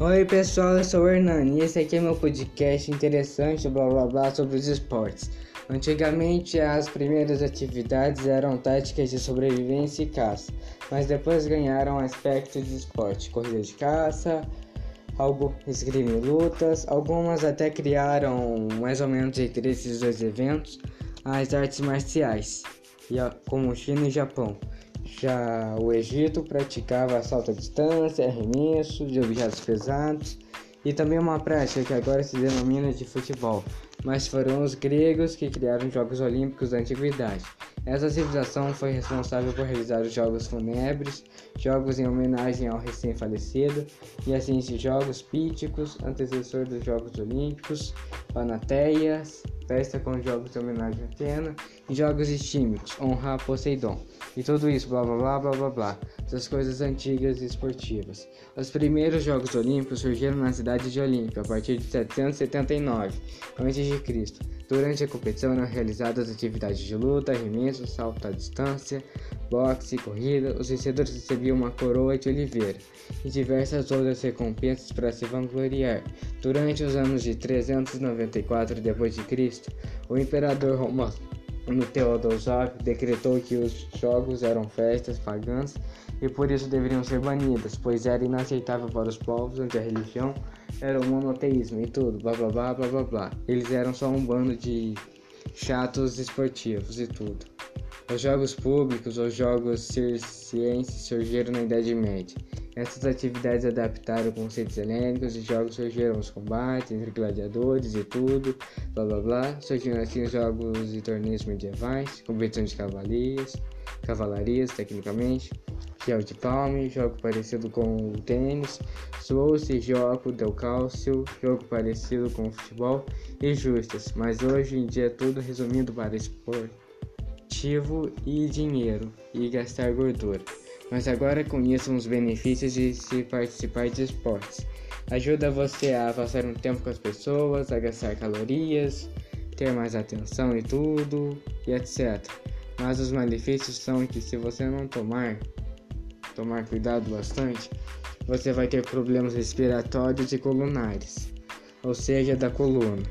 Oi pessoal, eu sou o Hernani e esse aqui é meu podcast interessante, blá blá blá, sobre os esportes. Antigamente as primeiras atividades eram táticas de sobrevivência e caça, mas depois ganharam aspecto de esporte, corrida de caça, algo esgrima e lutas, algumas até criaram mais ou menos entre esses dois eventos as artes marciais, como China e Japão. Já o Egito praticava salto à distância, arremesso de objetos pesados e também uma prática que agora se denomina de futebol, mas foram os gregos que criaram os Jogos Olímpicos da Antiguidade. Essa civilização foi responsável por realizar os Jogos Fúnebres, jogos em homenagem ao recém-falecido, e assim os Jogos Píticos, antecessor dos Jogos Olímpicos, Panateias, festa com jogos em homenagem a Atena, e jogos estímicos, honra a Poseidon. E tudo isso, blá blá blá blá blá blá, essas coisas antigas e esportivas. Os primeiros Jogos Olímpicos surgiram na cidade de Olímpia a partir de 779 a.C. Durante a competição eram realizadas atividades de luta, arremesso, salto à distância, boxe e corrida. Os vencedores recebiam uma coroa de oliveira e diversas outras recompensas para se vangloriar. Durante os anos de 394 d.C., o imperador romano Teodosófio decretou que os jogos eram festas pagãs e por isso deveriam ser banidas, pois era inaceitável para os povos onde a religião era o monoteísmo e tudo, blá blá blá blá blá. Eles eram só um bando de chatos esportivos e tudo. Os jogos públicos ou jogos circenses surgiram na Idade Média. Essas atividades adaptaram conceitos helênicos e jogos surgiram os combates entre gladiadores e tudo, blá blá blá. Surgiram assim os jogos e torneios medievais, competição de cavalarias, cavalarias tecnicamente, gel de palme, jogo parecido com o tênis, soou-se jogo del cálcio, jogo parecido com o futebol e justas, mas hoje em dia é tudo resumido para esportivo e dinheiro e gastar gordura. Mas agora conheçam os benefícios de se participar de esportes. Ajuda você a passar um tempo com as pessoas, a gastar calorias, ter mais atenção e tudo, e etc. Mas os malefícios são que se você não tomar, tomar cuidado bastante, você vai ter problemas respiratórios e colunares, ou seja, da coluna.